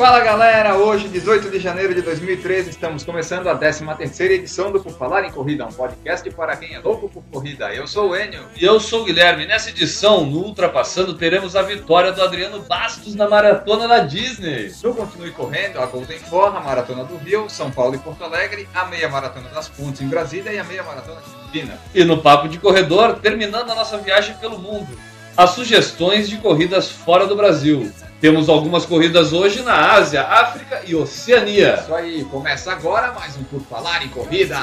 Fala galera, hoje 18 de janeiro de 2013 estamos começando a 13 terceira edição do Por Falar em Corrida, um podcast para quem é louco por corrida. Eu sou o Enio. E eu sou o Guilherme. Nessa edição, no Ultrapassando, teremos a vitória do Adriano Bastos na Maratona da Disney. No Continue Correndo, a Golden Four, a Maratona do Rio, São Paulo e Porto Alegre, a Meia Maratona das Pontes em Brasília e a Meia Maratona de Campinas. E no Papo de Corredor, terminando a nossa viagem pelo mundo. As sugestões de corridas fora do Brasil. Temos algumas corridas hoje na Ásia, África e Oceania. Isso aí, começa agora mais um Por Falar em Corrida.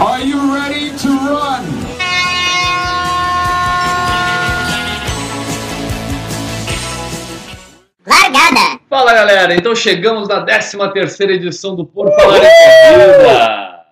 Are you ready to run? Largada! Fala galera, então chegamos na 13 terceira edição do Por Falar em Corrida.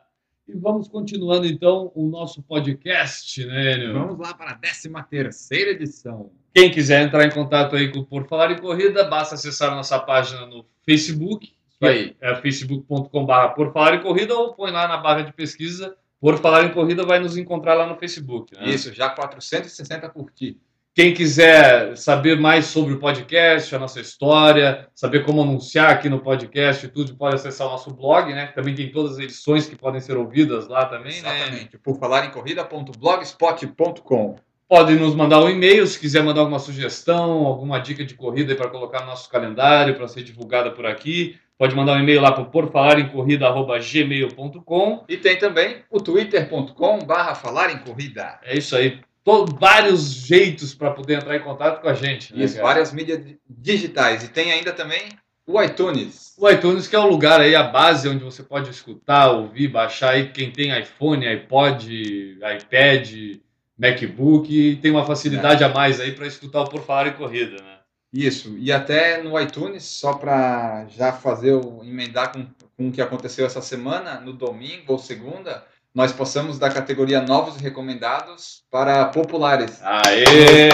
E vamos continuando então o nosso podcast, né, Enio? Vamos lá para a 13 terceira edição. Quem quiser entrar em contato aí com o Por Falar em Corrida, basta acessar nossa página no Facebook. Isso aí. É facebook.com.br Por Falar em Corrida ou põe lá na barra de pesquisa Por Falar em Corrida, vai nos encontrar lá no Facebook. Né? Isso, já 460 curtir. Quem quiser saber mais sobre o podcast, a nossa história, saber como anunciar aqui no podcast e tudo, pode acessar o nosso blog, né? Também tem todas as edições que podem ser ouvidas lá também, né? Exatamente. Por falar em corrida.blogspot.com. Pode nos mandar um e-mail se quiser mandar alguma sugestão, alguma dica de corrida para colocar no nosso calendário, para ser divulgada por aqui. Pode mandar um e-mail lá para porfalarencorrida.gmail.com. E tem também o twitter.com barra falar em corrida. É isso aí. Tô, vários jeitos para poder entrar em contato com a gente. Né, Isso, cara? várias mídias digitais. E tem ainda também o iTunes. O iTunes que é o lugar aí, a base onde você pode escutar, ouvir, baixar aí. Quem tem iPhone, iPod, iPad, MacBook, tem uma facilidade a mais aí para escutar o Por Falar em Corrida, né? Isso, e até no iTunes, só para já fazer o emendar com, com o que aconteceu essa semana, no domingo ou segunda, nós passamos da categoria novos e recomendados para populares. Aê!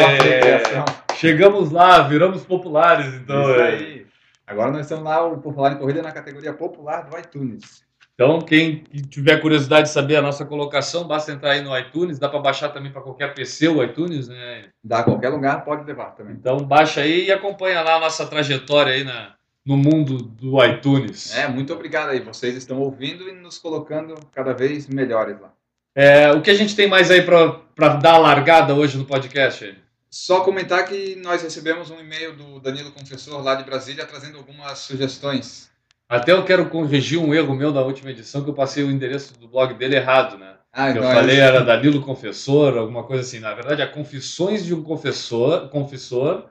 Chegamos lá, viramos populares, então. Isso é. aí. Agora nós estamos lá, o Por Falar em Corrida, na categoria popular do iTunes. Então, quem tiver curiosidade de saber a nossa colocação, basta entrar aí no iTunes, dá para baixar também para qualquer PC o iTunes, né? Dá qualquer lugar, pode levar também. Então baixa aí e acompanha lá a nossa trajetória aí na, no mundo do iTunes. É, muito obrigado aí. Vocês estão ouvindo e nos colocando cada vez melhores lá. É, o que a gente tem mais aí para dar largada hoje no podcast? Só comentar que nós recebemos um e-mail do Danilo Confessor lá de Brasília trazendo algumas sugestões. Até eu quero corrigir um erro meu da última edição, que eu passei o endereço do blog dele errado, né? Ah, eu então é falei era Danilo Confessor, alguma coisa assim. Na verdade, é Confissões de um Confessor, Confessor,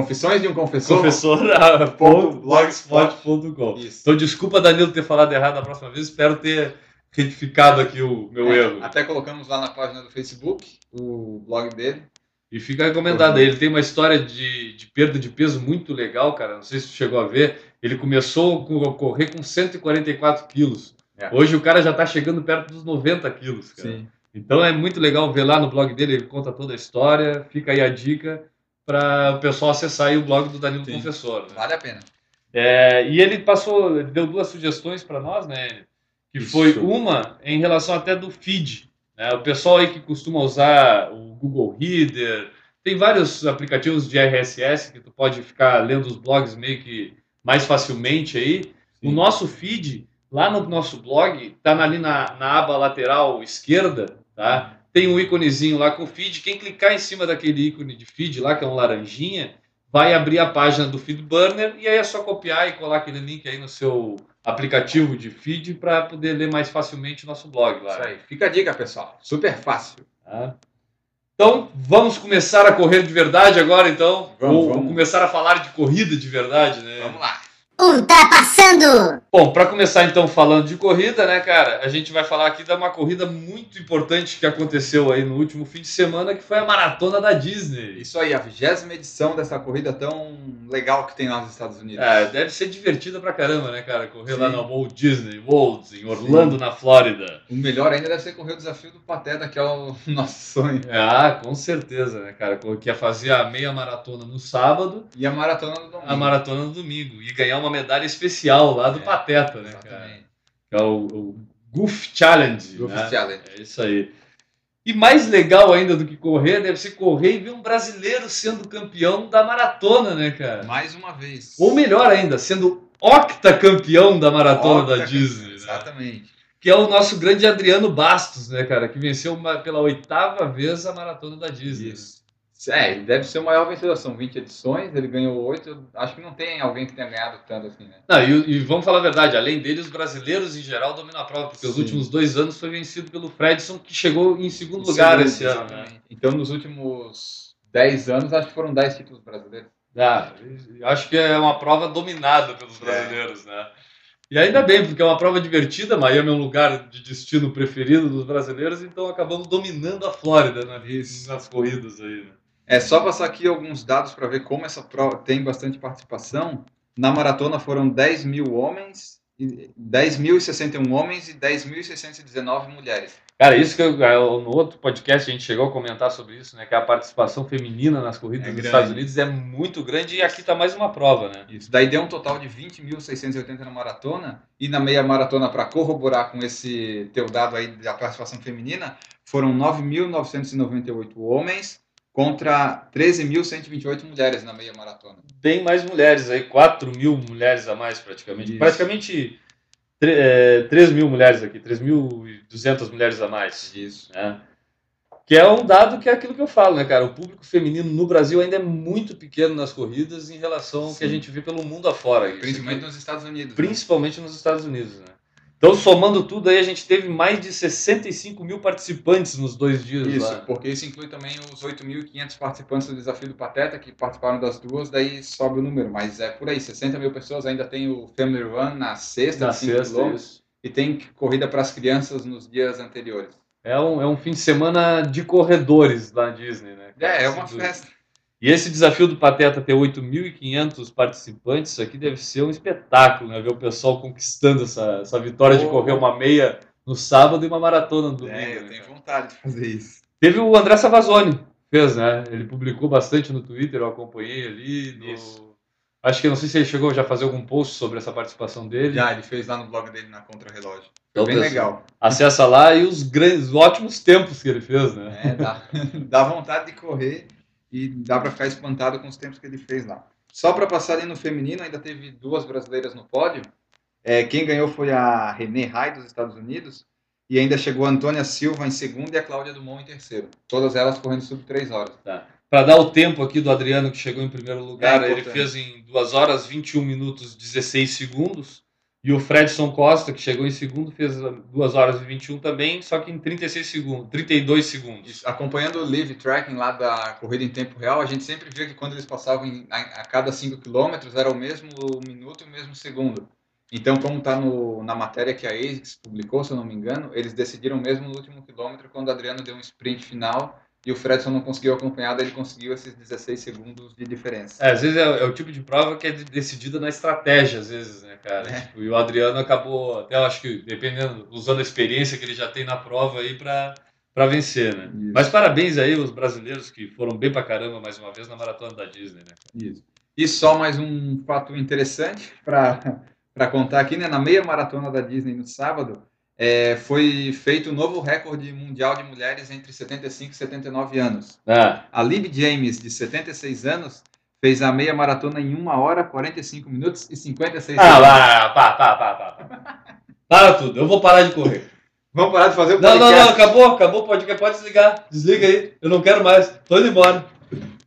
Confissões de um Confessor. confessor.blogspot.com. Isso. Então, desculpa, Danilo, ter falado errado da próxima vez. Espero ter retificado aqui o meu É, erro. Até colocamos lá na página do Facebook o blog dele. E fica recomendado. Ele tem uma história de, de perda de peso muito legal, cara. Não sei se você chegou a ver. Ele começou com- a correr com 144 quilos. É. Hoje o cara já está chegando perto dos 90 quilos, cara. Então é muito legal ver lá no blog dele, ele conta toda a história. Fica aí a dica para o pessoal acessar aí o blog do Danilo Sim. Confessor. né? Vale a pena. É, e ele passou, ele deu duas sugestões para nós, né? Que Isso. foi uma em relação até do feed. Né? O pessoal aí que costuma usar o Google Reader, tem vários aplicativos de RSS que tu pode ficar lendo os blogs meio que mais facilmente aí. O nosso feed, lá no nosso blog, tá ali na, na aba lateral esquerda, tá? Tem um íconezinho lá com o feed. Quem clicar em cima daquele ícone de feed lá, que é um laranjinha, vai abrir a página do Feed Burner e aí é só copiar e colar aquele link aí no seu aplicativo de feed para poder ler mais facilmente o nosso blog lá. Isso aí. Fica a dica, pessoal. Super fácil. tá? Então, vamos começar a correr de verdade agora, então. Vamos, Ou vamos. começar a falar de corrida de verdade, né? Vamos lá. Ultrapassando! Bom, para começar então falando de corrida, né, cara? A gente vai falar aqui de uma corrida muito importante que aconteceu aí no último fim de semana, que foi a maratona da Disney. Isso aí, a vigésima edição dessa corrida tão legal que tem lá nos Estados Unidos. É, deve ser divertida pra caramba, né, cara? Correr lá Sim. na Walt Disney World, em Orlando, na Flórida. O melhor ainda deve ser correr o desafio do Pateta, que é o nosso sonho. Ah, com certeza, né, cara? Que ia fazer a meia maratona no sábado, E a maratona do domingo. a maratona no domingo. E ganhar uma medalha especial lá do É, Pateta, né, cara? Exatamente. Que é o, o Goof Challenge. Goof né? Challenge. É isso aí. E mais legal ainda do que correr, deve ser correr e ver um brasileiro sendo campeão da maratona, né, cara? Mais uma vez. Ou melhor ainda, sendo octacampeão da maratona da Octa- Disney. né? Exatamente. Que é o nosso grande Adriano Bastos, né, cara? Que venceu uma- pela oitava vez a maratona da Disney. Isso. É, ele deve ser o maior vencedor. São 20 edições, ele ganhou 8. Acho que não tem alguém que tenha ganhado tanto assim, né? Não, e, e vamos falar a verdade, além dele, os brasileiros em geral dominam a prova, porque os Sim. últimos dois anos foi vencido pelo Fredson, que chegou em segundo lugar Segundo, esse ano. Né? Então, nos últimos 10 anos, acho que foram 10 títulos brasileiros. Ah, acho que é uma prova dominada pelos brasileiros, né? E ainda bem, porque é uma prova divertida, Miami é um lugar de destino preferido dos brasileiros, então acabamos dominando a Flórida né, nas corridas aí. Né? É só passar aqui alguns dados para ver como essa prova tem bastante participação. Na maratona foram 10 mil homens, e- 10.061 homens e 10.619 mulheres. Cara, isso que eu, eu- no outro podcast a gente chegou a comentar sobre isso, né? Que a participação feminina nas corridas É dos grande. Estados Unidos é muito grande e aqui tá mais uma prova, né? Isso. Daí deu um total de 20.680 na maratona e na meia maratona para corroborar com esse teu dado aí da participação feminina, foram 9.998 homens contra 13.128 mulheres na meia maratona. Tem mais mulheres aí, 4 mil mulheres a mais praticamente. Isso. Praticamente tre- é, 3 mil mulheres aqui, 3.200 mulheres a mais. Isso. né? Que é um dado que é aquilo que eu falo, né, cara? O público feminino no Brasil ainda é muito pequeno nas corridas em relação ao que a Sim. gente vê pelo mundo afora. Principalmente aqui- nos Estados Unidos. né? principalmente nos Estados Unidos, né? Então, somando tudo aí, a gente teve mais de 65 mil participantes nos dois dias Isso, lá. porque isso inclui também os 8.500 participantes do Desafio do Pateta, que participaram das duas, daí sobe o número. Mas é por aí, 60 mil pessoas. Ainda tem o Family Run na sexta, Na de 5 sexta, quilômetros, e tem corrida para as crianças nos dias anteriores. É um, é um fim de semana de corredores na Disney, né? cara? É, é uma Sem dúvida. festa. E esse desafio do Pateta ter 8.500 participantes, isso aqui deve ser um espetáculo, né? Ver o pessoal conquistando essa, essa vitória de Oh. correr uma meia no sábado e uma maratona no domingo. É, eu né, tenho vontade de fazer isso. Teve o André Savazone, fez, né? Ele publicou bastante no Twitter, eu acompanhei ali. no- Isso. Acho que não sei se ele chegou já a fazer algum post sobre essa participação dele. Já, ele fez lá no blog dele na Contra-Relógio. Então, bem pessoal, legal. Acessa lá e os grandes, ótimos tempos que ele fez, né? É, dá, dá vontade de correr e dá para ficar espantado com os tempos que ele fez lá. Só para passar ali no feminino, ainda teve duas brasileiras no pódio. É, quem ganhou foi a Renée Rai, dos Estados Unidos, e ainda chegou a Antônia Silva em segundo e a Cláudia Dumont em terceiro. Todas elas correndo sub 3 horas. Para dar o tempo aqui do Adriano, que chegou em primeiro lugar, É ele fez em 2 horas 21 minutos 16 segundos. E o Fredson Costa, que chegou em segundo, fez 2 horas e 21 também, só que em 36 segundos, 32 segundos. Isso, acompanhando o live tracking lá da corrida em tempo real, a gente sempre via que quando eles passavam em- a, a cada 5 quilômetros era o mesmo minuto e o mesmo segundo. Então, como está na matéria que a ASICS publicou, se eu não me engano, eles decidiram mesmo no último quilômetro, quando o Adriano deu um sprint final e o Fredson não conseguiu acompanhar, daí ele conseguiu esses 16 segundos de diferença. É, às vezes é, é o tipo de prova que é de- decidida na estratégia, às vezes, né, cara? É. Tipo, e o Adriano acabou, até eu acho que, dependendo, usando a experiência que ele já tem na prova aí para para vencer, né? Isso. Mas parabéns aí aos brasileiros que foram bem pra caramba mais uma vez na maratona da Disney, né? Isso. E só mais um fato interessante para contar aqui, né? Na meia maratona da Disney no sábado, é, foi feito um novo recorde mundial de mulheres entre 75 e 79 anos. Ah, A Lib James, de 76 anos, fez a meia maratona em 1 hora, 45 minutos e 56 ah segundos. lá, pá, pá, pá, pá. Para tudo, eu vou parar de correr. Vamos parar de fazer o Não, podcast. não, não, acabou, acabou o podcast, pode desligar. Desliga aí, eu não quero mais, tô indo embora.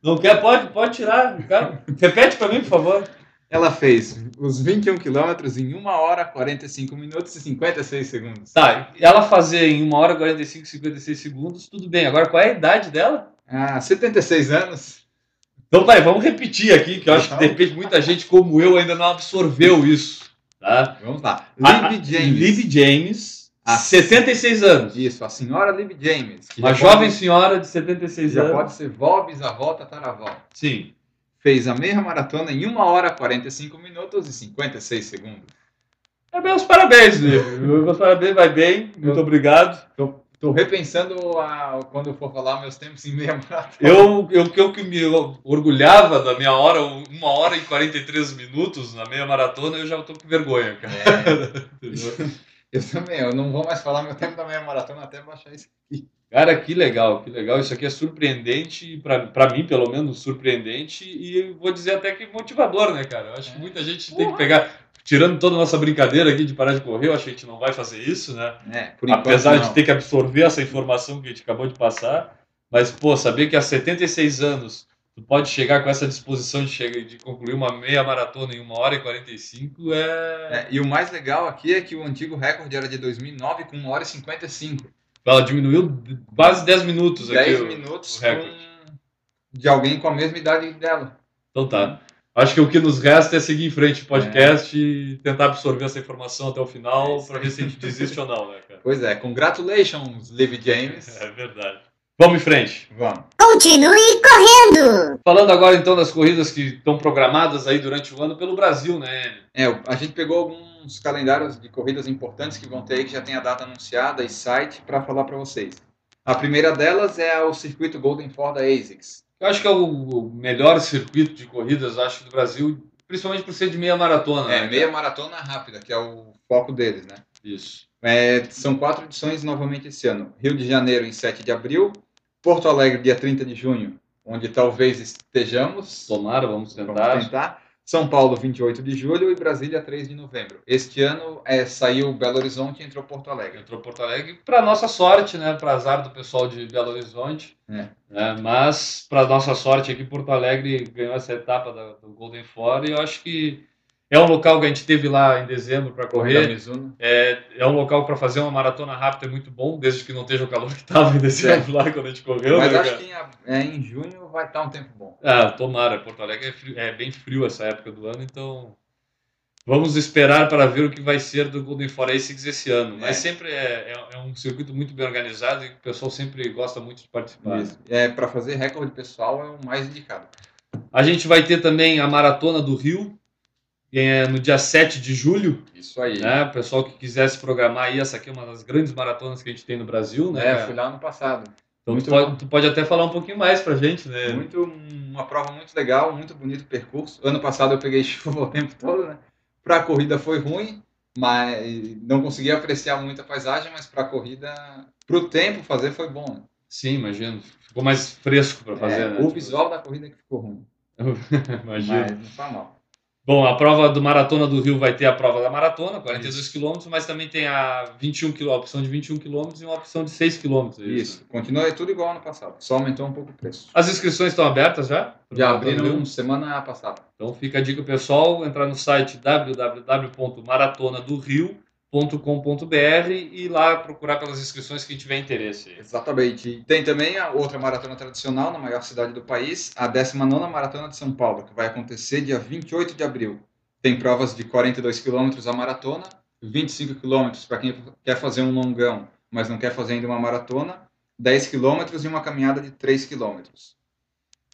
Não quer, pode, pode tirar, cara. Repete pra mim, por favor. Ela fez os 21 quilômetros em 1 hora, 45 minutos e 56 segundos. Tá, ela fazer em 1 hora 45, 56 segundos, tudo bem. Agora, qual é a idade dela? Ah, 76 anos. Então, vai, vamos repetir aqui, que eu acho que de repente muita gente como eu ainda não absorveu isso. Tá? Vamos lá. Lib James. Lib James, Ah. 76 anos. Isso, a senhora Lib James. Uma já jovem pode- senhora de 76 Já anos. pode ser vó, bisavó, tataravó. Sim. Fez a meia maratona em 1 hora, 45 minutos e 56 segundos. É, meus parabéns, Lívio. Meus parabéns, vai bem. Muito obrigado. Tô, tô repensando a- quando eu for falar meus tempos em meia maratona. Eu, eu, que eu que me orgulhava da minha hora, uma hora e 43 minutos na meia maratona, eu já tô com vergonha, cara. É? Eu também, eu não vou mais falar meu tempo da meia maratona até baixar isso aqui. Cara, que legal, que legal. Isso aqui é surpreendente, para mim, pelo menos, surpreendente, e vou dizer até que motivador, né, cara? Eu acho que É. muita gente tem que pegar. Tirando toda a nossa brincadeira aqui de parar de correr, eu acho que a gente não vai fazer isso, né? É, por Apesar enquanto, de ter que absorver essa informação que a gente acabou de passar. Mas, pô, saber que há 76 anos tu pode chegar com essa disposição de, chegar, de concluir uma meia maratona em 1 hora e 45 é. É, e o mais legal aqui é que o antigo recorde era de 2009 com 1 hora e 55. Ela diminuiu quase 10 minutos aqui. 10 o- minutos o com- de alguém com a mesma idade dela. Então tá. Acho que o que nos resta é seguir em frente o podcast e tentar absorver essa informação até o É final isso para ver se a gente desiste ou não, né, cara? Pois é, congratulations, Liv James. É verdade. Vamos em frente. Vamos. Continue correndo. Falando agora então das corridas que estão programadas aí durante o ano pelo Brasil, né? É, a gente pegou alguns calendários de corridas importantes que vão ter aí, que já tem a data anunciada e site para falar para vocês. A primeira delas é o circuito Golden Ford da ASICS. Eu acho que é o o melhor circuito de corridas, acho, do Brasil, principalmente por ser de meia maratona. É, né, meia maratona rápida, que é o foco deles, né? Isso. É, são quatro edições novamente esse ano. Rio de Janeiro em 7 de abril, Porto Alegre dia 30 de junho, onde talvez estejamos. Tomara, vamos Vamos tentar. tentar. São Paulo, 28 de julho e Brasília, 3 de novembro. Este ano é, saiu Belo Horizonte e entrou Porto Alegre. Entrou Porto Alegre, para nossa sorte, né? Para azar do pessoal de Belo Horizonte. É. né, mas, para nossa sorte aqui, Porto Alegre ganhou essa etapa da- do Golden Four e eu acho que é um local que a gente teve lá em dezembro para correr. É, é um local para fazer uma maratona rápida é muito bom, desde que não esteja o calor que estava em dezembro lá quando a gente correu. Mas né, acho cara? que em, é, em junho vai estar um tempo bom. Ah, tomara. Porto Alegre é, frio- é bem frio essa época do ano, então vamos esperar para ver o que vai ser do Golden Four Asics esse ano. Mas É. sempre é, é- é um circuito muito bem organizado e o pessoal sempre gosta muito de participar. Isso. É, para fazer recorde pessoal é o mais indicado. A gente vai ter também a Maratona do Rio, é no dia 7 de julho. Isso aí. Né? O pessoal que quiser se programar aí, essa aqui é uma das grandes maratonas que a gente tem no Brasil. Né? É, eu fui lá no passado. Então muito tu pode, tu pode até falar um pouquinho mais pra gente, né? Muito, uma prova muito legal, muito bonito o percurso. Ano passado eu peguei chuva o tempo todo, né? Para a corrida foi ruim, mas não consegui apreciar muito a paisagem, mas para a corrida, para o tempo fazer foi bom. Né? Sim, imagino. Ficou mais fresco para fazer, É, né? O visual da corrida que ficou ruim, Imagino. mas não tá mal. Bom, a prova do Maratona do Rio vai ter a prova da maratona, 42 quilômetros, mas também tem a 21 km, a opção de 21 quilômetros e uma opção de 6 quilômetros. é Isso, continua é tudo igual ano passado, só aumentou um pouco o preço. As inscrições estão abertas já? Já abriram semana passada. Então fica a dica pessoal, entrar no site www.maratonadorio.com.br e lá procurar pelas inscrições que tiver interesse. Exatamente. Tem também a outra maratona tradicional na maior cidade do país, a 19ª Maratona de São Paulo, que vai acontecer dia 28 de abril. Tem provas de 42 quilômetros a maratona, 25 quilômetros para quem quer fazer um longão, mas não quer fazer ainda uma maratona, 10 quilômetros e uma caminhada de 3 quilômetros.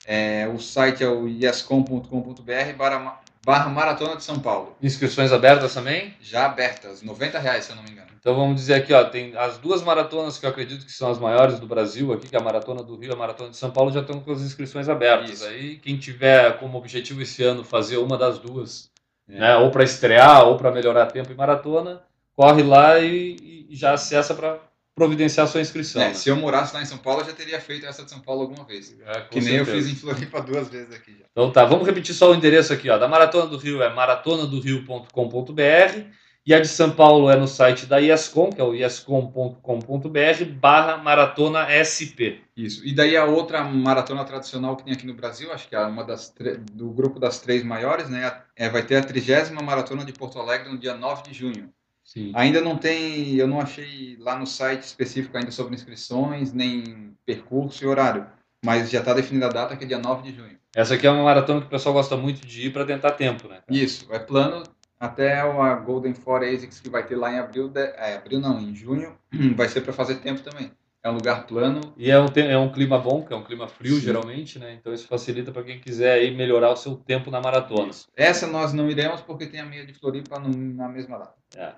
É, o site é o iescom.com.br barra, barra Maratona de São Paulo. Inscrições abertas também? Já abertas, 90 reais, se eu não me engano. Então vamos dizer aqui, ó, tem as duas maratonas que eu acredito que são as maiores do Brasil aqui, que é a Maratona do Rio e a Maratona de São Paulo, já estão com as inscrições abertas. Isso. Aí quem tiver como objetivo esse ano fazer uma das duas, É. né, ou para estrear ou para melhorar tempo em maratona, corre lá e, e já acessa para providenciar sua inscrição. É, né? se eu morasse lá em São Paulo, eu já teria feito essa de São Paulo alguma vez. É, Que nem eu certeza. fiz em Floripa duas vezes aqui já. Então tá, vamos repetir só o endereço aqui, ó. Da Maratona do Rio é maratonadorio.com.br e a de São Paulo é no site da IESCOM, que é o iescom.com.br barra maratona SP. Isso. E daí a outra maratona tradicional que tem aqui no Brasil, acho que é uma das do grupo das três maiores, né? É, vai ter a trigésima maratona de Porto Alegre no dia 9 de junho. Sim. Ainda não tem, eu não achei lá no site específico ainda sobre inscrições, nem percurso e horário. Mas já está definida a data, que é dia 9 de junho. Essa aqui é uma maratona que o pessoal gosta muito de ir para tentar tempo, né? Isso, é plano até a Golden Four ASICS que vai ter lá em abril, de, é, abril não, em junho, vai ser para fazer tempo também. É um lugar plano, E é um, é um clima bom, que é um clima frio Sim. geralmente, né? Então isso facilita para quem quiser aí melhorar o seu tempo na maratona. Essa nós não iremos porque tem a meia de Floripa na mesma data. É.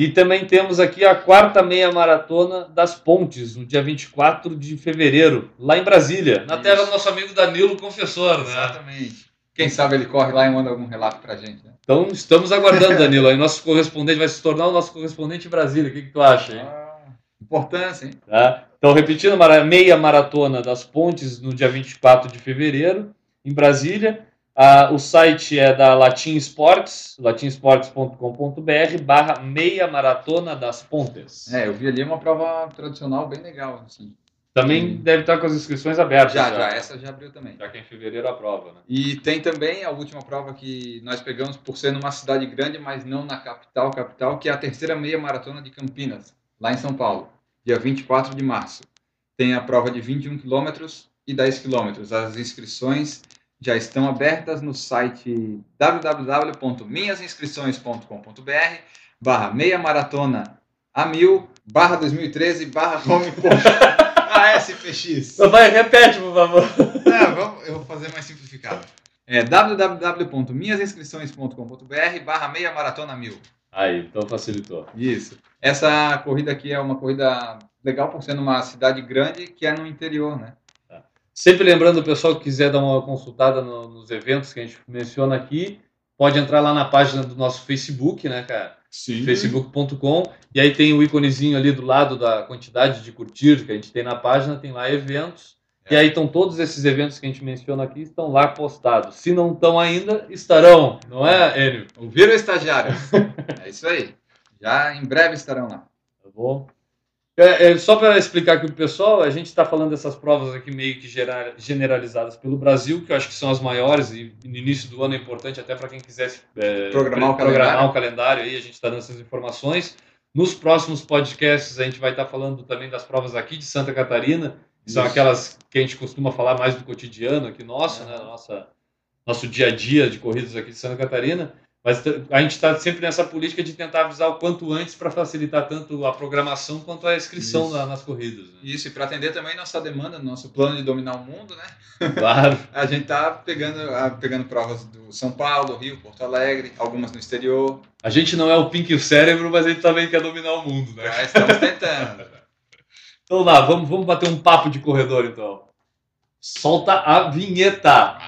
E também temos aqui a quarta meia maratona das Pontes, no dia 24 de fevereiro, lá em Brasília, na Isso. terra do nosso amigo Danilo Confessor, né? Exatamente. Quem sabe ele corre lá e manda algum relato pra gente, né? Então estamos aguardando, Danilo. Aí nosso correspondente vai se tornar o nosso correspondente em Brasília. O que, que tu acha, hein? Ah, importância, hein? Tá? Então, repetindo, meia maratona das pontes no dia 24 de fevereiro, em Brasília. Ah, o site é da Latin Sports, latinsports.com.br, barra meia maratona das pontes. É, eu vi ali uma prova tradicional bem legal, assim. Também Sim. deve estar com as inscrições abertas. Já, já, essa já abriu também. Já que é em fevereiro a prova, né? E tem também a última prova que nós pegamos por ser numa cidade grande, mas não na capital, capital, que é a terceira meia maratona de Campinas, lá em São Paulo, dia 24 de março. Tem a prova de 21 quilômetros e 10 quilômetros. As inscrições já estão abertas no site www.minhasinscrições.com.br barra meia maratona a mil barra 2013 barra home. ASPX. Vai, repete, por favor. Não, eu vou fazer mais simplificado. É www.minhasinscrições.com.br barra meia maratona mil. Aí, então facilitou. Isso. Essa corrida aqui é uma corrida legal por ser numa cidade grande que é no interior, né? Sempre lembrando o pessoal que quiser dar uma consultada no- nos eventos que a gente menciona aqui, pode entrar lá na página do nosso Facebook, né, cara? Sim. facebook.com e aí tem o íconezinho ali do lado da quantidade de curtir que a gente tem na página, tem lá eventos. E aí estão todos esses eventos que a gente menciona aqui, estão lá postados. Se não estão ainda, estarão, não é, Enio? Ouviram, estagiários? é isso aí. Já em breve estarão lá. Tá bom? É, é, só para explicar aqui para o pessoal, a gente está falando dessas provas aqui meio que gera- generalizadas pelo Brasil, que eu acho que são as maiores, e no início do ano é importante até para quem quisesse é, Programar o programar calendário. o calendário aí, a gente está dando essas informações. Nos próximos podcasts a gente vai estar falando também das provas aqui de Santa Catarina, que são Isso. aquelas que a gente costuma falar mais do cotidiano aqui nosso, né? Nossa, nosso dia a dia de corridas aqui de Santa Catarina. Mas a gente está sempre nessa política de tentar avisar o quanto antes para facilitar tanto a programação quanto a inscrição na- nas corridas. né? Isso, e para atender também nossa demanda, nosso plano de dominar o mundo, né? Claro. A gente tá pegando, ah, pegando provas do São Paulo, Rio, Porto Alegre, algumas no exterior. A gente não é o Pink e o cérebro, mas a gente também quer dominar o mundo, né? Já estamos tentando. Então lá, vamos, vamos bater um papo de corredor então. Solta a vinheta.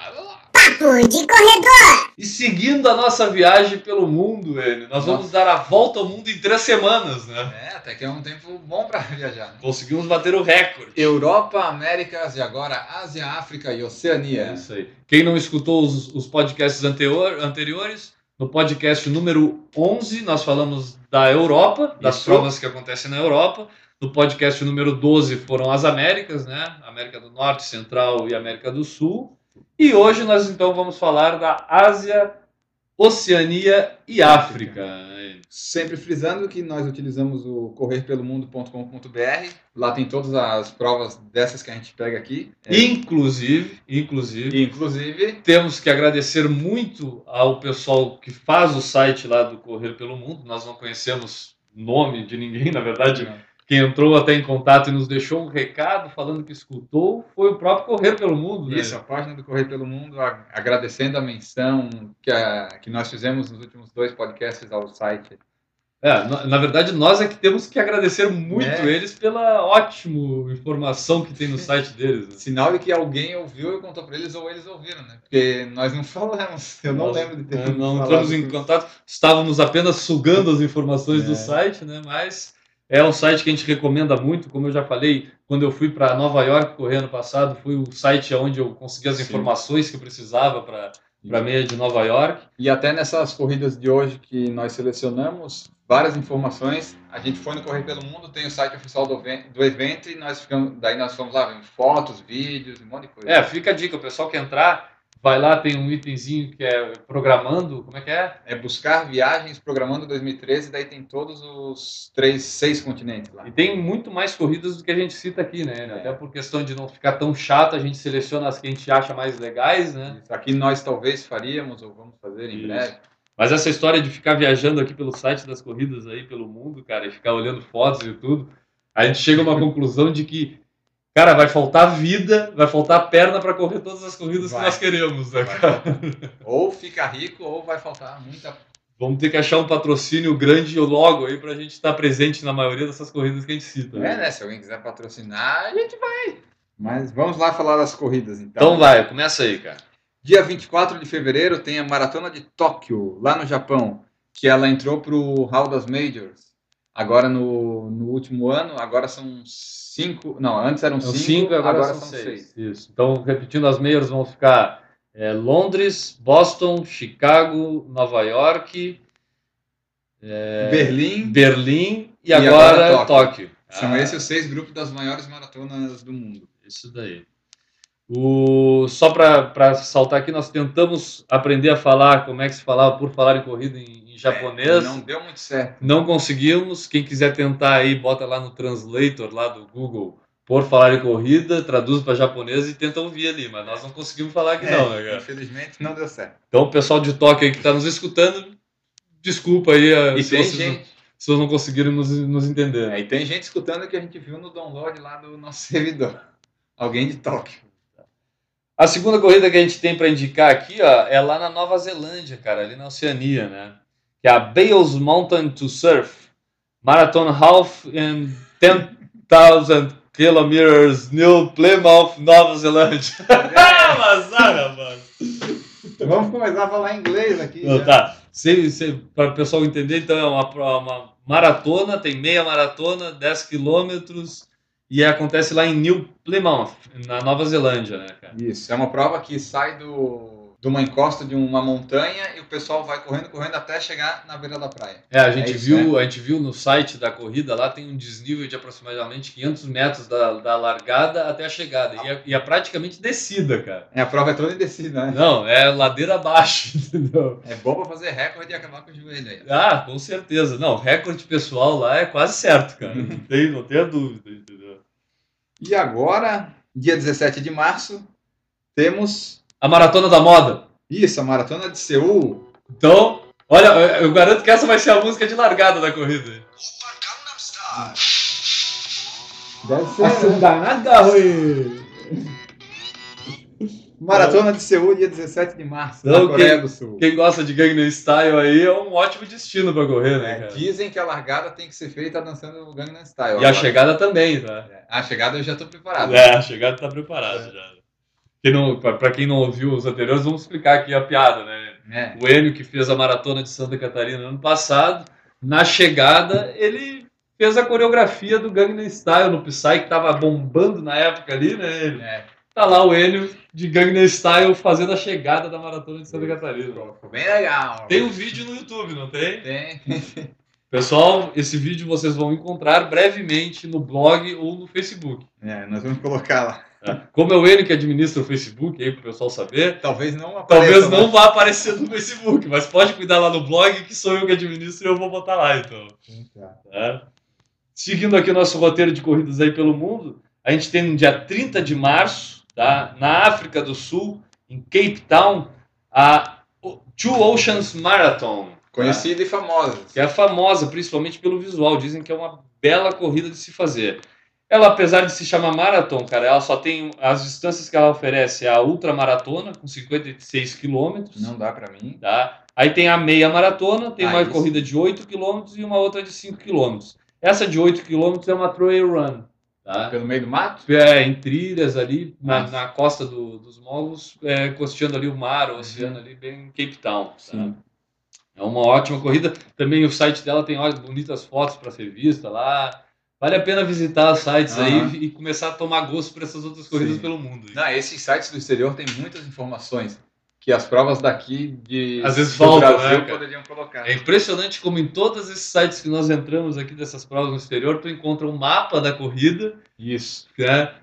Papo de corredor. E seguindo a nossa viagem pelo mundo, ele, nós vamos dar a volta ao mundo em três semanas, né? É, até que é um tempo bom para viajar. Né? Conseguimos bater o recorde. Europa, Américas e agora Ásia, África e É Oceania. isso aí. Quem não escutou os, os podcasts anterior, anteriores, no podcast número 11 nós falamos da Europa, das Isso. provas que acontecem na Europa. No podcast número 12 foram as Américas, né? América do Norte, Central e América do Sul. E hoje nós então vamos falar da Ásia, Oceania e África. Sempre frisando que nós utilizamos o correrpelomundo.com.br. Lá tem todas as provas dessas que a gente pega aqui. É, Inclusive, inclusive, inclusive, temos que agradecer muito ao pessoal que faz o site lá do Correr pelo Mundo. Nós não conhecemos nome de ninguém, na verdade. Quem entrou até em contato e nos deixou um recado falando que escutou foi o próprio Correr pelo Mundo. né? Isso, a página do Correr pelo Mundo, agradecendo a menção que, a- que nós fizemos nos últimos dois podcasts ao site. É, na, na verdade, nós é que temos que agradecer muito É. eles pela ótima informação que tem no site deles. né? Sinal de que alguém ouviu e contou para eles ou eles ouviram, né? Porque nós não falamos. Eu não Nós, lembro de ter é, Não entramos em contato, estávamos apenas sugando as informações É. do site, né? Mas é um site que a gente recomenda muito, como eu já falei, quando eu fui para Nova York correr ano passado, foi o site onde eu consegui as Sim. informações que eu precisava para para meia de Nova York. E até nessas corridas de hoje que nós selecionamos várias informações. A gente foi no Correr pelo Mundo, tem o site oficial do, do evento e nós ficamos, daí nós fomos lá vendo fotos, vídeos, um monte de coisa. É, fica a dica, o pessoal que entrar, vai lá, tem um itemzinho que é programando, como é que é? É buscar viagens programando 2013, daí tem todos os três, seis continentes lá. E tem muito mais corridas do que a gente cita aqui, né? É. Até por questão de não ficar tão chato, a gente seleciona as que a gente acha mais legais, né? Isso Aqui nós talvez faríamos ou vamos fazer em Isso. breve. Mas essa história de ficar viajando aqui pelo site das corridas aí pelo mundo, cara, e ficar olhando fotos e tudo, a gente chega a uma conclusão de que, cara, vai faltar vida, vai faltar perna para correr todas as corridas Vai. que nós queremos, né, cara? Ou fica rico ou vai faltar muita. Vamos ter que achar um patrocínio grande logo aí pra gente estar presente na maioria dessas corridas que a gente cita. É, né? Se alguém quiser patrocinar, a gente vai. Mas vamos lá falar das corridas então. Então vai, começa aí, cara. Dia 24 de fevereiro tem a Maratona de Tóquio, lá no Japão, que ela entrou para o Hall das Majors. Agora no, no último ano, agora são cinco. Não, antes eram cinco, cinco, agora, agora, são, seis. seis. Isso. Então, repetindo, as meias vão ficar é, Londres, Boston, Chicago, Nova York, Berlim. Berlim e, E agora, agora Tóquio. São Ah, esses os seis grupos das maiores maratonas do mundo. Isso daí. O, só para saltar aqui, nós tentamos aprender a falar como é que se falava por falar em corrida em, em japonês. É, não deu muito certo. Não conseguimos. Quem quiser tentar aí, bota lá no translator lá do Google por falar em corrida, traduz para japonês e tenta ouvir ali, mas nós não conseguimos falar aqui não, né, É, cara? infelizmente não deu certo. Então, o pessoal de Tóquio aí que está nos escutando, desculpa aí eh, se, vocês não, gente, se vocês não conseguiram nos, nos entender. é, e tem gente escutando que a gente viu no download lá do nosso servidor. Alguém de Tóquio. A segunda corrida que a gente tem para indicar aqui, ó, é lá na Nova Zelândia, cara, ali na Oceania, né? Que é a Bales Mountain to Surf Marathon Half in 10,000 kilometers New Plymouth, Nova Zelândia. Ah, Mazara, mano. Vamos começar a falar inglês aqui. Não, já. tá. Para o pessoal entender, então é uma, uma maratona, tem meia maratona, 10 quilômetros, e acontece lá em New Plymouth, na Nova Zelândia, né, cara? Isso, é uma prova que sai do, de uma encosta de uma montanha e o pessoal vai correndo, correndo até chegar na beira da praia. É, a gente, É isso, viu, a gente viu no site da corrida, lá tem um desnível de aproximadamente 500 metros da, da largada até a chegada, e é, e é praticamente descida, cara. É, a prova é toda indecida, né? Não, é ladeira abaixo, entendeu? É bom pra fazer recorde e acabar com o joelho aí. Ah, com certeza. Não, recorde pessoal lá é quase certo, cara. Não tem, não tem a dúvida, entendeu? E agora, dia 17 de março, temos A maratona da moda. isso, a maratona de Seul. Então, olha, eu garanto que essa vai ser a música de largada da corrida. Deve Maratona de Seul, dia 17 de março, Não, na Coreia quem- do Sul. Quem gosta de Gangnam Style aí é um ótimo destino pra correr, né, É, cara? dizem que a largada tem que ser feita dançando o Gangnam Style. E a agora. chegada também, tá? É, A chegada eu já tô preparado. É, a chegada tá preparada já. Quem pra quem não ouviu os anteriores, vamos explicar aqui a piada, né? É. O Enio, que fez a maratona de Santa Catarina no ano passado, na chegada, ele fez a coreografia do Gangnam Style no Psy, que tava bombando na época ali, né? Ele- É. Tá lá o Enio de Gangnam Style fazendo a chegada da maratona de Santa Catarina. Ficou bem legal. Tem um vídeo no YouTube, não tem? Tem. Pessoal, esse vídeo vocês vão encontrar brevemente no blog ou no Facebook. É, nós vamos colocar lá. Tá? Como é o Enio que administra o Facebook, aí pro pessoal saber, Talvez não apareça. talvez não né? vá aparecer no Facebook, mas pode cuidar lá no blog que sou eu que administro e eu vou botar lá, então. Tá? Seguindo aqui o nosso roteiro de corridas aí pelo mundo, a gente tem no dia 30 de março, tá? na África do Sul, em Cape Town, a Two Oceans Marathon. tá? Conhecida e famosa. que é famosa principalmente pelo visual. Dizem que é uma bela corrida de se fazer. Ela, apesar de se chamar maratona, cara, ela só tem as distâncias que ela oferece é a ultramaratona com 56 quilômetros, Não dá pra mim. tá? Aí tem a meia maratona, tem Ah, uma isso. corrida de 8 quilômetros e uma outra de 5 quilômetros. Essa de 8 quilômetros é uma trail run, tá? Pelo meio do mato? É, em trilhas ali, na, na costa do- dos Mogos, é, costeando ali o mar, o oceano ali, bem em Cape Town. tá? Sim. É uma ótima corrida. Também o site dela tem olha, bonitas fotos para ser vista lá. Vale a pena visitar os sites Aham. aí e começar a tomar gosto por essas outras corridas Sim. pelo mundo. Não, esses sites do exterior têm muitas informações que as provas daqui de Às vezes do faltam, Brasil né, poderiam colocar. É impressionante como em todos esses sites que nós entramos aqui dessas provas no exterior, tu encontra um mapa da corrida, Isso. né?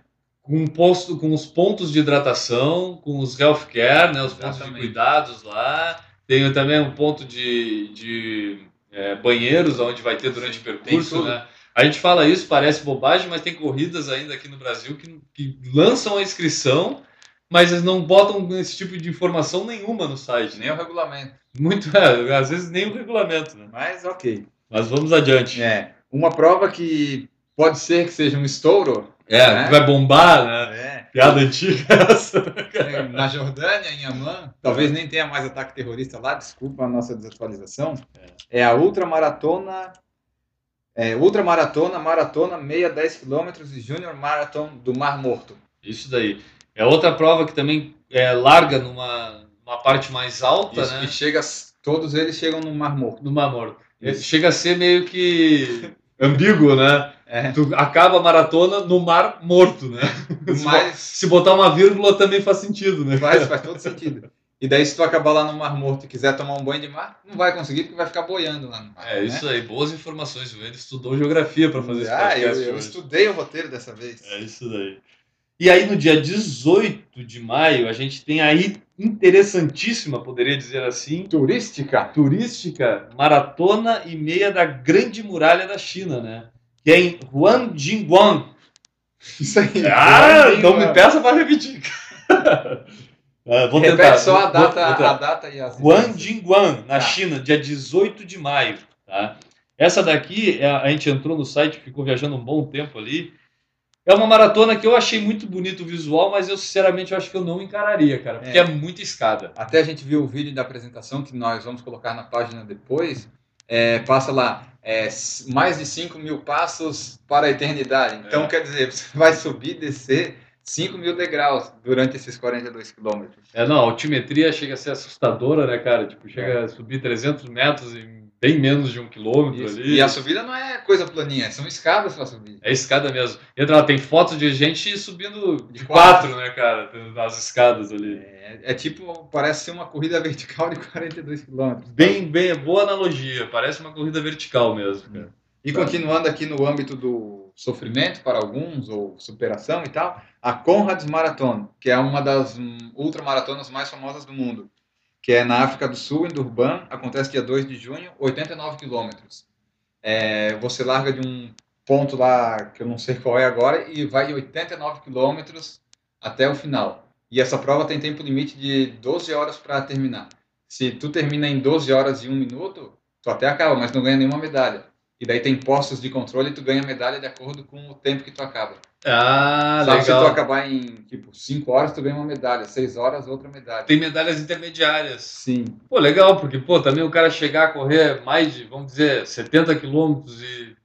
Com, um posto, com os pontos de hidratação, com os healthcare, né? Os pontos de Exatamente. cuidados lá. Tem também um ponto de, de é, banheiros, onde vai ter durante o percurso, né? A gente fala isso, parece bobagem, mas tem corridas ainda aqui no Brasil que, que lançam a inscrição, mas eles não botam esse tipo de informação nenhuma no site. Nem o regulamento. Muito, é, às vezes nem o regulamento, né? Mas ok. Mas vamos adiante. É. Uma prova que pode ser que seja um estouro. É, né? vai bombar, né? É. Piada antiga essa. né, Na Jordânia, em Amman, talvez nem tenha mais ataque terrorista lá, desculpa a nossa desatualização. É, a ultramaratona. É, ultramaratona, maratona, meia 10 km e Junior Marathon do Mar Morto. Isso daí. É outra prova que também é, larga numa, numa parte mais alta, Isso, né? E chega, todos eles chegam no Mar Morto. No Mar Morto. Chega a ser meio que ambíguo, né? É. Tu acaba a maratona no Mar Morto, né? Mas Se botar uma vírgula também faz sentido, né? faz, faz todo sentido. E daí, se tu acabar lá no Mar Morto e quiser tomar um banho de mar, não vai conseguir porque vai ficar boiando lá no mar. É né? isso aí, boas informações. Ele estudou geografia para fazer esse Ah, eu, eu estudei o roteiro dessa vez. É isso daí. E aí, no dia 18 de maio, a gente tem aí interessantíssima, poderia dizer assim, Turística. turística, maratona e meia da Grande Muralha da China, né? Que é em Huangjinguang. Isso aí. Ah, não me peça para repetir. Ah, vou Repete tentar. só a vou- data, vou tentar. a data e as Huangjinguang, na Tá. China, dia 18 de maio. Tá? Essa daqui, é a a gente entrou no site, ficou viajando um bom tempo ali. É uma maratona que eu achei muito bonito o visual, mas eu sinceramente eu acho que eu não encararia, cara, porque é, É. muita escada. Até a gente viu o vídeo da apresentação que nós vamos colocar na página depois. É, passa lá, é, mais de 5 mil passos para a eternidade. Então, É. quer dizer, você vai subir e descer 5 mil degraus durante esses 42 quilômetros. É, não, a altimetria chega a ser assustadora, né, cara? Tipo, chega a subir 300 metros em bem menos de um quilômetro Isso. ali. E a subida não é coisa planinha, são escadas para subir. É escada mesmo. Entra lá, tem fotos de gente subindo de De quatro, né, cara? Nas escadas ali. É, é tipo, parece ser uma corrida vertical de 42 quilômetros. Bem, bem, boa analogia. Parece uma corrida vertical mesmo, cara. E continuando aqui no âmbito do sofrimento para alguns, ou superação e tal, a Conrads Marathon, que é uma das ultramaratonas mais famosas do mundo, que é na África do Sul, em Durban, acontece dia 2 de junho, 89 quilômetros. É, você larga de um ponto lá, que eu não sei qual é agora, e vai 89 quilômetros até o final. E essa prova tem tempo limite de 12 horas para terminar. Se tu termina em 12 horas e 1 minuto, tu até acaba, mas não ganha nenhuma medalha. E daí tem postos de controle e tu ganha medalha de acordo com o tempo que tu acaba. Ah, Sabe, se tu legal. acabar em, tipo, 5 horas, tu ganha uma medalha. 6 horas, outra medalha. Tem medalhas intermediárias. Sim. Pô, legal, porque, pô, também o cara chegar a correr mais de, vamos dizer, 70 quilômetros e,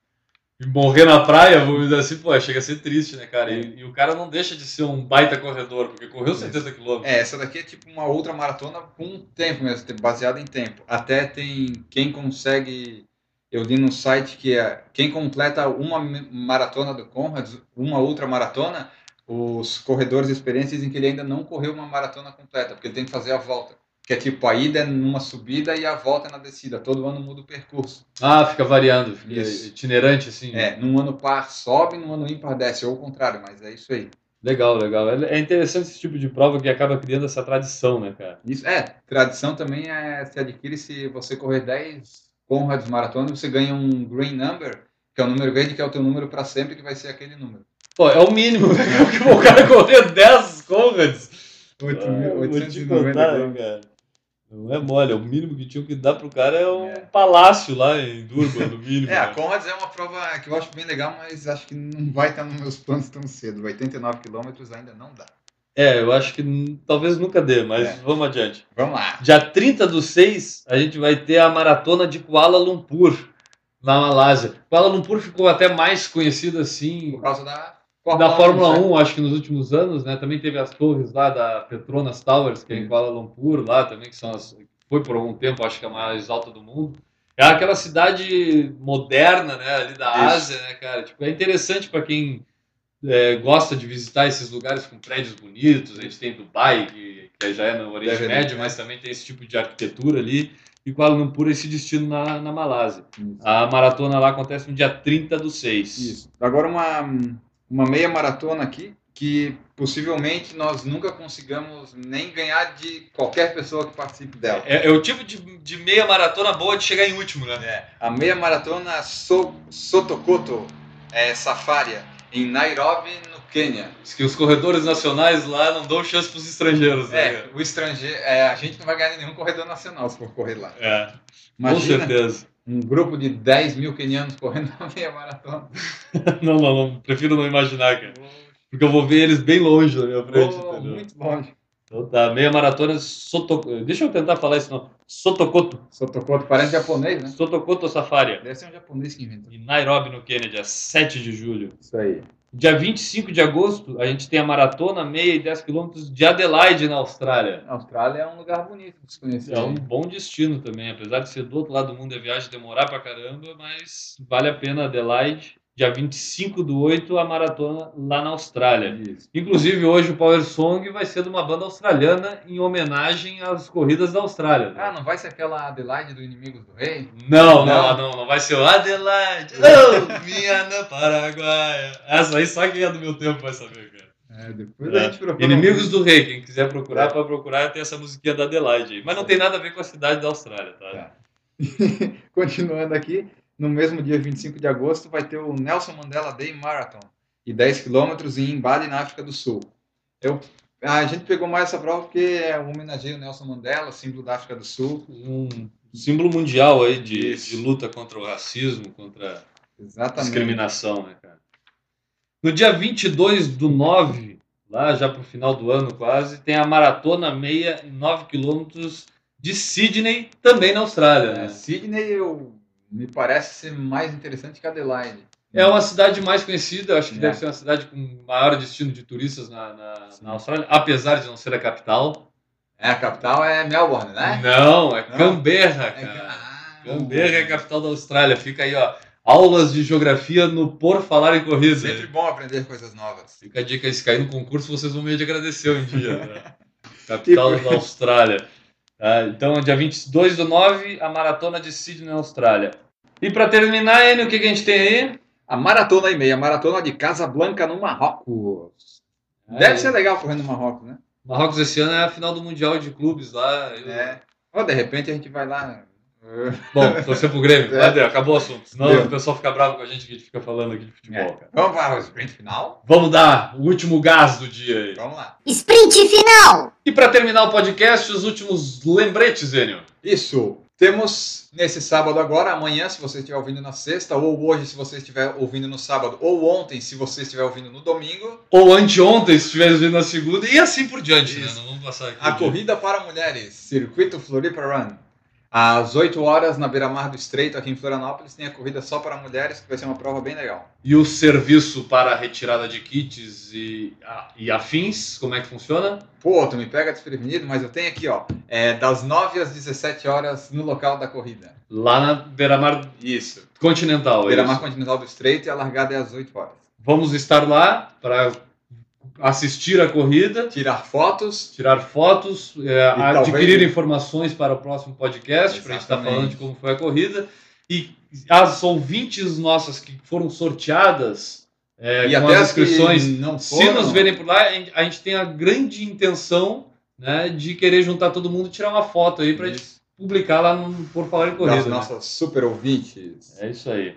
e morrer na praia, vamos dizer assim, pô, chega a ser triste, né, cara? E, e o cara não deixa de ser um baita corredor, porque correu 70 quilômetros. É, essa daqui é tipo uma outra maratona com tempo mesmo, baseada em tempo. Até tem quem consegue. Eu li no site que é quem completa uma maratona do Conrads, uma outra maratona, os corredores experientes dizem que ele ainda não correu uma maratona completa, porque ele tem que fazer a volta. Que é tipo, a ida é numa subida e a volta é na descida. Todo ano muda o percurso. Ah, fica variando, fica Isso. itinerante, assim. É, num ano par sobe, num ano ímpar desce, ou o contrário, mas é isso aí. Legal, legal. É é interessante esse tipo de prova que acaba criando essa tradição, né, cara? Isso, é, tradição também é, se adquire se você correr 10 Conrads Maratona, você ganha um Green Number, que é o número verde, que é o teu número para sempre, que vai ser aquele número. Pô, é o mínimo, né? o cara correr 10 Conrads. Oito Ah, mil- vou te 890 contar, hein, quilômetros. cara. Não é mole, é o mínimo que tinham que dar pro cara é um É. palácio lá em Durban, no mínimo. É, a né? Conrads é uma prova que eu acho bem legal, mas acho que não vai estar nos meus planos tão cedo. 89 quilômetros ainda não dá. É, eu acho que talvez nunca dê, mas É. vamos adiante. Vamos lá. Dia 30 do 6, a gente vai ter a maratona de Kuala Lumpur, na Malásia. Kuala Lumpur ficou até mais conhecida assim Por causa da da Fórmula né? 1, acho que nos últimos anos, né? Também teve as torres lá da Petronas Towers, que é em. Kuala Lumpur, lá também, que são as, foi por algum tempo, acho que a mais alta do mundo. É aquela cidade moderna, né? Ali da Isso. Ásia, né, cara? Tipo, é interessante para quem é, gosta de visitar esses lugares com prédios bonitos. A gente tem Dubai, que, que já é no Oriente Médio, mas também tem esse tipo de arquitetura ali. E Kuala Lumpur, esse destino na, na Malásia. Isso. A maratona lá acontece no dia 30 do 6. Isso. Agora uma, uma meia maratona aqui, que possivelmente nós nunca consigamos nem ganhar de qualquer pessoa que participe dela. É, é o tipo de, de meia maratona boa de chegar em último, né? É, a meia maratona so, Sotokoto é, Safaria, em Nairobi, no Quênia. Diz que os corredores nacionais lá não dão chance pros estrangeiros, né? É, o estrangeiro, é, a gente não vai ganhar nenhum corredor nacional se for correr lá. É, com Imagina certeza. um grupo de 10 mil quenianos correndo uma meia maratona. Não, não, não, prefiro não imaginar, cara. Porque eu vou ver eles bem longe na minha frente, Oh, muito longe. Tá, meia maratona Soto... Deixa eu tentar falar isso não. Sotokoto. Sotokoto parece japonês, né? Sotokoto Safari. Deve ser um japonês que inventou. Em Nairobi, no Quênia, dia 7 de julho. Isso aí. Dia 25 de agosto, a gente tem a maratona, meia e 10 quilômetros de Adelaide, na Austrália. A Austrália é um lugar bonito de se conhecer. É um bom destino também, apesar de ser do outro lado do mundo e a viagem demorar pra caramba, mas vale a pena Adelaide. Dia 25 do 8, a maratona lá na Austrália. Isso. Inclusive, hoje o Power Song vai ser de uma banda australiana em homenagem às corridas da Austrália. né? Ah, não vai ser aquela Adelaide do Inimigos do Rei? Não, não, Não. não, não vai ser o Adelaide, oh, minha Ana Paraguaia. Essa aí só quem é do meu tempo vai saber, cara. É, depois É. a gente procura. Inimigos do Rei, quem quiser procurar, É. pode procurar, tem essa musiquinha da Adelaide aí. Mas não tem nada a ver com a cidade da Austrália, tá? Tá. Continuando aqui, no mesmo dia 25 de agosto vai ter o Nelson Mandela Day Marathon e 10 quilômetros em Bali, na África do Sul. Eu, a gente pegou mais essa prova porque é um homenageia o Nelson Mandela, símbolo da África do Sul. Um símbolo mundial aí de, de luta contra o racismo, contra a Exatamente. discriminação, né, cara? No dia 22 do 9, lá já pro final do ano quase, tem a maratona meia e 9 quilômetros de Sydney, também na Austrália, É, né? Sydney eu, me parece ser mais interessante que Adelaide. É uma cidade mais conhecida, acho que É. deve ser uma cidade com maior destino de turistas na, na, na Austrália, apesar de não ser a capital. É, a capital é Melbourne, né? Não, é Não. Canberra, É, cara. ah, Canberra é a capital da Austrália. Fica aí, ó. Aulas de geografia no Por Falar em Corrida. Sempre bom aprender coisas novas. Fica a dica aí, se cair no concurso, vocês vão me de agradecer um dia. né? Capital da Austrália. Tá, então, dia 22 do 9, a maratona de Sydney, na Austrália. E para terminar, Enio, o que, que a gente tem aí? A maratona e meia, a maratona de Casablanca no Marrocos. Deve É, ser legal correndo no Marrocos, né? Marrocos esse ano é a final do Mundial de Clubes lá. Eu- É. Ou de repente a gente vai lá. Bom, torcer pro Grêmio. É. Vai, Deu, acabou o assunto. Senão Deu. o pessoal fica bravo com a gente que a gente fica falando aqui de futebol, É. cara. Vamos para o sprint final? Vamos dar o último gás do dia aí. Vamos lá. Sprint final! E para terminar o podcast, os últimos lembretes, Enio. Isso. Temos nesse sábado agora, amanhã, se você estiver ouvindo na sexta, ou hoje, se você estiver ouvindo no sábado, ou ontem, se você estiver ouvindo no domingo, Ou anteontem, se estiver vindo na segunda, e assim por diante, né? Não vamos passar aqui. a corrida para mulheres, Circuito Floripa Run. Às 8 horas, na beira-mar do Estreito, aqui em Florianópolis, tem a corrida só para mulheres, que vai ser uma prova bem legal. E o serviço para retirada de kits e, a- e afins, como é que funciona? Pô, tu me pega desprevenido, mas eu tenho aqui, ó, é, das 9 às 17 horas no local da corrida. Lá na beira-mar Isso. continental. é Beira-mar continental do Estreito e a largada é às 8 horas. Vamos estar lá para assistir a corrida, Tirar fotos, tirar fotos, é, adquirir talvez- informações para o próximo podcast, para a gente estar Exatamente. falando de como foi a corrida. E as ouvintes nossas que foram sorteadas é, e com até as inscrições, não se foram, nos verem por lá, a gente- tem a grande intenção né, de querer juntar todo mundo e tirar uma foto aí para publicar lá no Por Falar em Corrida. né? nossas super ouvintes. É isso aí.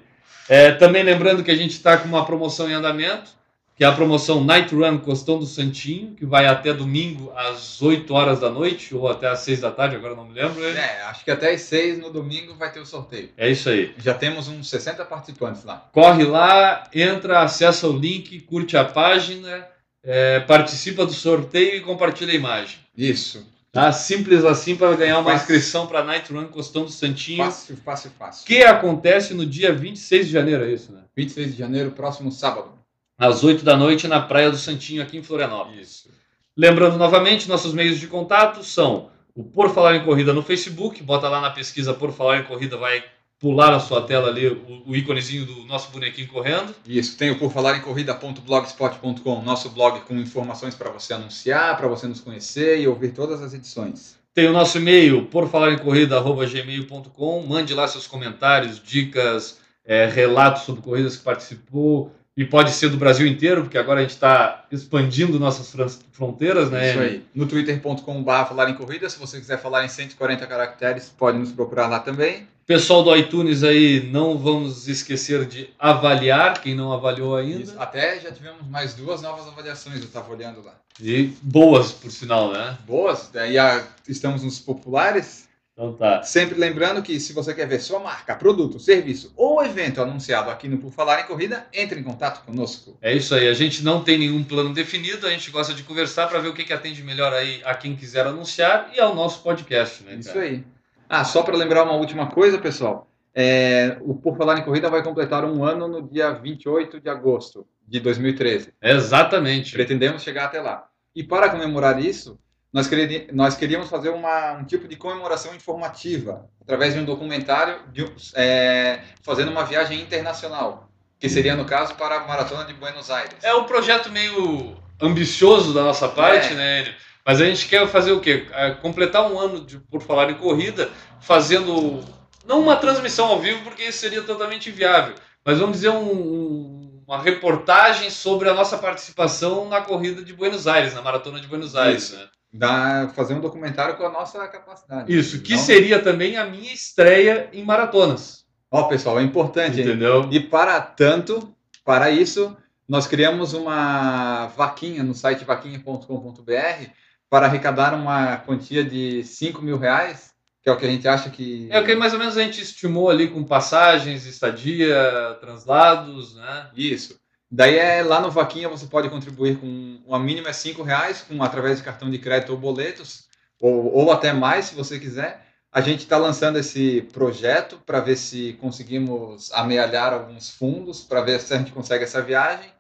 É, também lembrando que a gente está com uma promoção em andamento, que é a promoção Night Run Costão do Santinho, que vai até domingo às 8 horas da noite, ou até às 6 da tarde, agora não me lembro. É, É, acho que até às 6 no domingo vai ter o sorteio. é isso aí. Já temos uns 60 participantes lá. Corre lá, entra, acessa o link, curte a página, é, participa do sorteio e compartilha a imagem. Isso. Tá? Simples assim para ganhar uma Fácil. inscrição para Night Run Costão do Santinho, Fácil, fácil, fácil. que acontece no dia 26 de janeiro, é isso, né? 26 de janeiro, próximo sábado. Às 8 da noite na Praia do Santinho, aqui em Florianópolis. Isso. Lembrando novamente, nossos meios de contato são o Por Falar em Corrida no Facebook, bota lá na pesquisa Por Falar em Corrida, vai pular na sua tela ali o, o íconezinho do nosso bonequinho correndo. Isso. Tem o por falar em corrida.blogspot.com, nosso blog com informações para você anunciar, para você nos conhecer e ouvir todas as edições. Tem o nosso e-mail, porfalarencorrida.gmail.com, mande lá seus comentários, dicas, é, relatos sobre corridas que participou, e pode ser do Brasil inteiro, porque agora a gente está expandindo nossas fronteiras, né? Isso aí. No twitter.com.br falar em corrida, se você quiser falar em 140 caracteres, pode nos procurar lá também. Pessoal do iTunes aí, não vamos esquecer de avaliar, quem não avaliou ainda. Isso. Até já tivemos mais duas novas avaliações, eu estava olhando lá. E boas, por sinal, né? Boas, daí a- estamos nos populares. Então tá. Sempre lembrando que se você quer ver sua marca, produto, serviço ou evento anunciado aqui no Por Falar em Corrida, entre em contato conosco. É isso aí. A gente não tem nenhum plano definido, a gente gosta de conversar para ver o que, que atende melhor aí a quem quiser anunciar e ao nosso podcast, né? Isso cara? aí. Ah, só para lembrar uma última coisa, pessoal. É, o Por Falar em Corrida vai completar um ano no dia 28 de agosto. de 2013. Exatamente. Pretendemos chegar até lá. E para comemorar isso, nós, nós queríamos fazer uma, um tipo de comemoração informativa, através de um documentário, de, é, fazendo uma viagem internacional, que seria, no caso, para a Maratona de Buenos Aires. É um projeto meio ambicioso da nossa parte, É. né, Enio? Mas a gente quer fazer o quê? É, completar um ano de Por Falar em Corrida, fazendo, não uma transmissão ao vivo, porque isso seria totalmente inviável, mas vamos dizer um- um- uma reportagem sobre a nossa participação na corrida de Buenos Aires, na Maratona de Buenos Aires. Né? Da, fazer um documentário com a nossa capacidade. Isso, que Não- seria também a minha estreia em maratonas. Ó, pessoal, é importante, hein? Entendeu? E para tanto, para isso, nós criamos uma vaquinha no site vaquinha.com.br para arrecadar uma quantia de 5 mil reais, que é o que a gente acha que. É o que mais ou menos a gente estimou ali com passagens, estadia, translados, né? Isso. Daí é lá no Vaquinha você pode contribuir com a mínima é 5 reais, com, através de cartão de crédito ou boletos, ou, ou até mais se você quiser. A gente está lançando esse projeto para ver se conseguimos amealhar alguns fundos, para ver se a gente consegue essa viagem.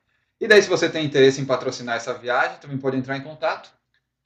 E daí, se você tem interesse em patrocinar essa viagem, também pode entrar em contato.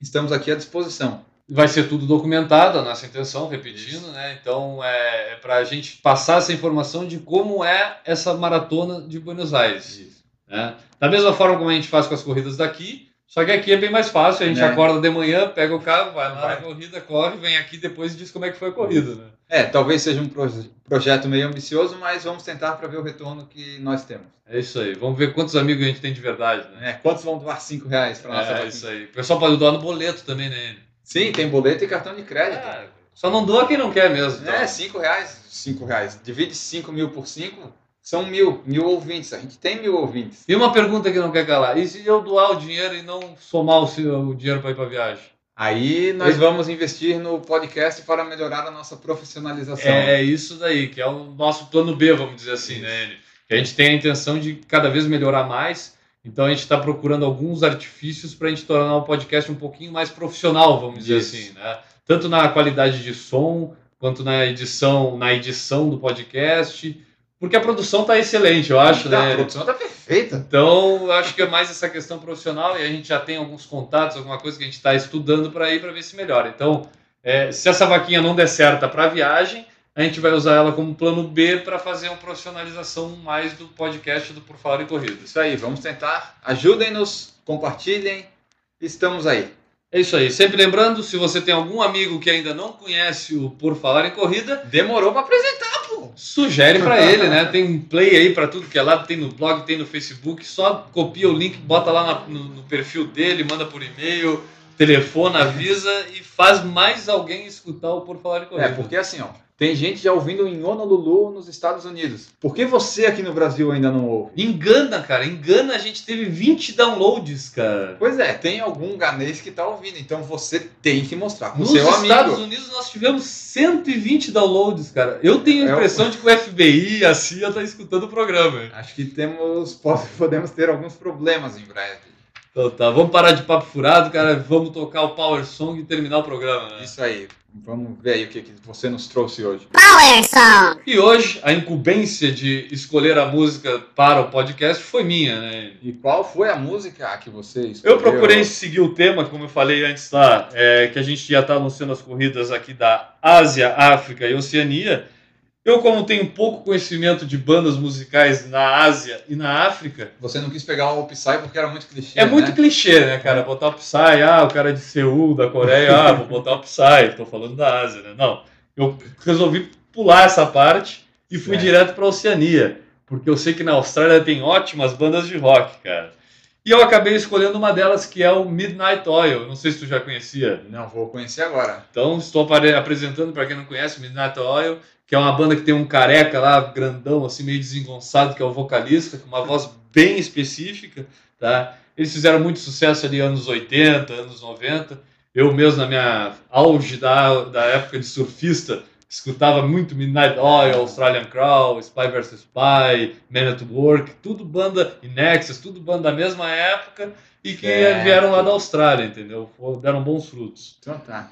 Estamos aqui à disposição. Vai ser tudo documentado, a nossa intenção, repetindo, né? Então é, é para a gente passar essa informação de como é essa maratona de Buenos Aires. Né? Da mesma forma como a gente faz com as corridas daqui, só que aqui é bem mais fácil. A gente É. acorda de manhã, pega o carro, vai lá Vai. na corrida, corre, vem aqui depois e diz como é que foi a corrida. Né? É, talvez seja um proje- projeto meio ambicioso, mas vamos tentar para ver o retorno que nós temos. É isso aí. Vamos ver quantos amigos a gente tem de verdade. Né? É, quantos vão doar 5 reais para nossa É vaquinha? isso aí. O pessoal pode doar no boleto também, né? Sim, tem boleto e cartão de crédito. É, só não doa quem não quer mesmo. então. É, 5 reais. 5 reais. Divide 5 mil por 5, são mil. Mil ouvintes. A gente tem mil ouvintes. E uma pergunta que não quer calar: e se eu doar o dinheiro e não somar o, o dinheiro para ir para viagem? Aí nós vamos investir no podcast para melhorar a nossa profissionalização. É isso daí, que é o nosso plano B, vamos dizer assim, né? Enio? Que a gente tem a intenção de cada vez melhorar mais. Então a gente está procurando alguns artifícios para a gente tornar o podcast um pouquinho mais profissional, vamos dizer Isso. assim, né? Tanto na qualidade de som quanto na edição, na edição do podcast, porque a produção está excelente, eu acho, Tá, né? A produção tá perfeita. Então, eu acho que é mais essa questão profissional e a gente já tem alguns contatos, alguma coisa que a gente está estudando para ir para ver se melhora. Então, é, se essa vaquinha não der certa para a viagem, a gente vai usar ela como plano B para fazer uma profissionalização mais do podcast do Por Falar em Corridas. Isso aí, vamos tentar. Ajudem-nos, compartilhem. Estamos aí. É isso aí. Sempre lembrando, se você tem algum amigo que ainda não conhece o Por Falar em Corrida, Demorou para apresentar, pô. sugere para ele, né? Tem um play aí para tudo que é lado, tem no blog, tem no Facebook. Só copia o link, bota lá no, no perfil dele, manda por e-mail, telefona, avisa e faz mais alguém escutar o Por Falar em Corrida. É, porque assim, ó, tem gente já ouvindo em Honolulu, nos Estados Unidos. Por que você aqui no Brasil ainda não ouve? Engana, cara, engana. A gente teve 20 downloads, cara. Pois é, tem algum ganês que tá ouvindo, então você tem que mostrar com o Nos seu amigo. Estados Unidos nós tivemos 120 downloads, cara. Eu tenho a É o- impressão de que o FBI, a CIA, tá escutando o programa. Acho que temos, pode- podemos ter alguns problemas em breve. Então tá, vamos parar de papo furado, cara. Vamos tocar o Power Song e terminar o programa, né? Isso aí. Vamos ver aí o que, que você nos trouxe hoje. Power Song. E hoje, a incumbência de escolher a música para o podcast foi minha, né? E qual foi a música que você escolheu? Eu procurei seguir o tema, como eu falei antes lá, é, que a gente já está anunciando as corridas aqui da Ásia, África e Oceania. Eu, como tenho pouco conhecimento de bandas musicais na Ásia e na África, Você não quis pegar o Psy porque era muito clichê, é muito né? clichê, né, cara? Botar o Psy, ah, o cara de Seul, da Coreia, ah, vou botar o Psy, tô falando da Ásia, né? Não, eu resolvi pular essa parte e fui Certo. direto para Oceania, porque eu sei que na Austrália tem ótimas bandas de rock, cara. E eu acabei escolhendo uma delas que é o Midnight Oil, não sei se tu já conhecia. Não, vou conhecer agora. Então, estou apresentando para quem não conhece Midnight Oil, que é uma banda que tem um careca lá, grandão, assim, meio desengonçado, que é o vocalista, com uma voz bem específica, tá? Eles fizeram muito sucesso ali anos 80, anos 90. Eu mesmo, na minha auge da, da época de surfista, escutava muito Midnight Oil, Australian Crow, Spy vs Spy, Man at Work, tudo banda, e Nexus, tudo banda da mesma época e que Certo. vieram lá da Austrália, entendeu? Deram bons frutos. Então tá.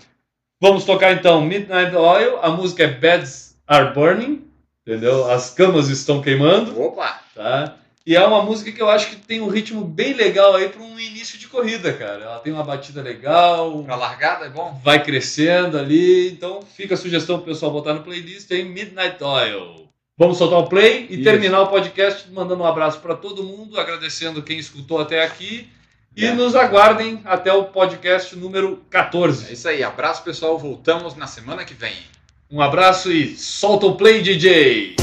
Vamos tocar então Midnight Oil, a música é Beds Are Burning, entendeu? As camas estão queimando, Opa! tá? E é uma música que eu acho que tem um ritmo bem legal aí para um início de corrida, cara. Ela tem uma batida legal, Pra largada é bom? vai crescendo ali. Então fica a sugestão pro pessoal botar no playlist aí Midnight Oil. Vamos soltar o play e Isso. terminar o podcast mandando um abraço para todo mundo, agradecendo quem escutou até aqui. E É. nos aguardem até o podcast número É 14. isso aí. Abraço, pessoal. Voltamos na semana que vem. Um abraço e solta o play, DJ!